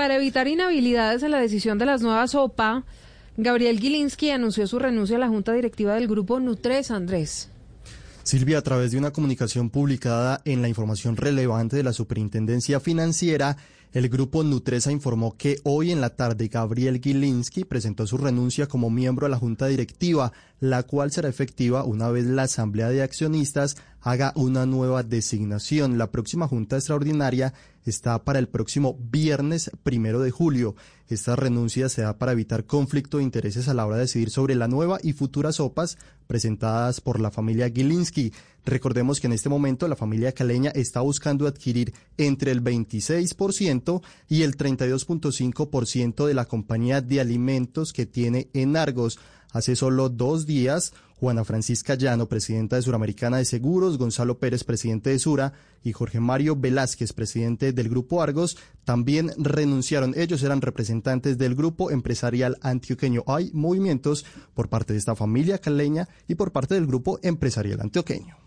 para evitar inhabilidades en la decisión de las nuevas OPA, Gabriel Gilinski anunció su renuncia a la Junta Directiva del Grupo Nutres, Andrés. Silvia, a través de una comunicación publicada en la información relevante de la Superintendencia Financiera, el grupo Nutresa informó que hoy en la tarde Gabriel Gilinski presentó su renuncia como miembro de la Junta Directiva, la cual será efectiva una vez la Asamblea de Accionistas haga una nueva designación. La próxima Junta Extraordinaria está para el próximo viernes primero de julio. Esta renuncia se da para evitar conflicto de intereses a la hora de decidir sobre la nueva y futuras OPAs presentadas por la familia Gilinski. Recordemos que en este momento la familia caleña está buscando adquirir entre el 26% y el 32.5% de la compañía de alimentos que tiene en Argos. Hace solo dos días, Juana Francisca Llano, presidenta de Suramericana de Seguros, Gonzalo Pérez, presidente de Sura, y Jorge Mario Velázquez, presidente del Grupo Argos, también renunciaron. Ellos eran representantes del Grupo Empresarial Antioqueño. Hay movimientos por parte de esta familia caleña y por parte del Grupo Empresarial Antioqueño.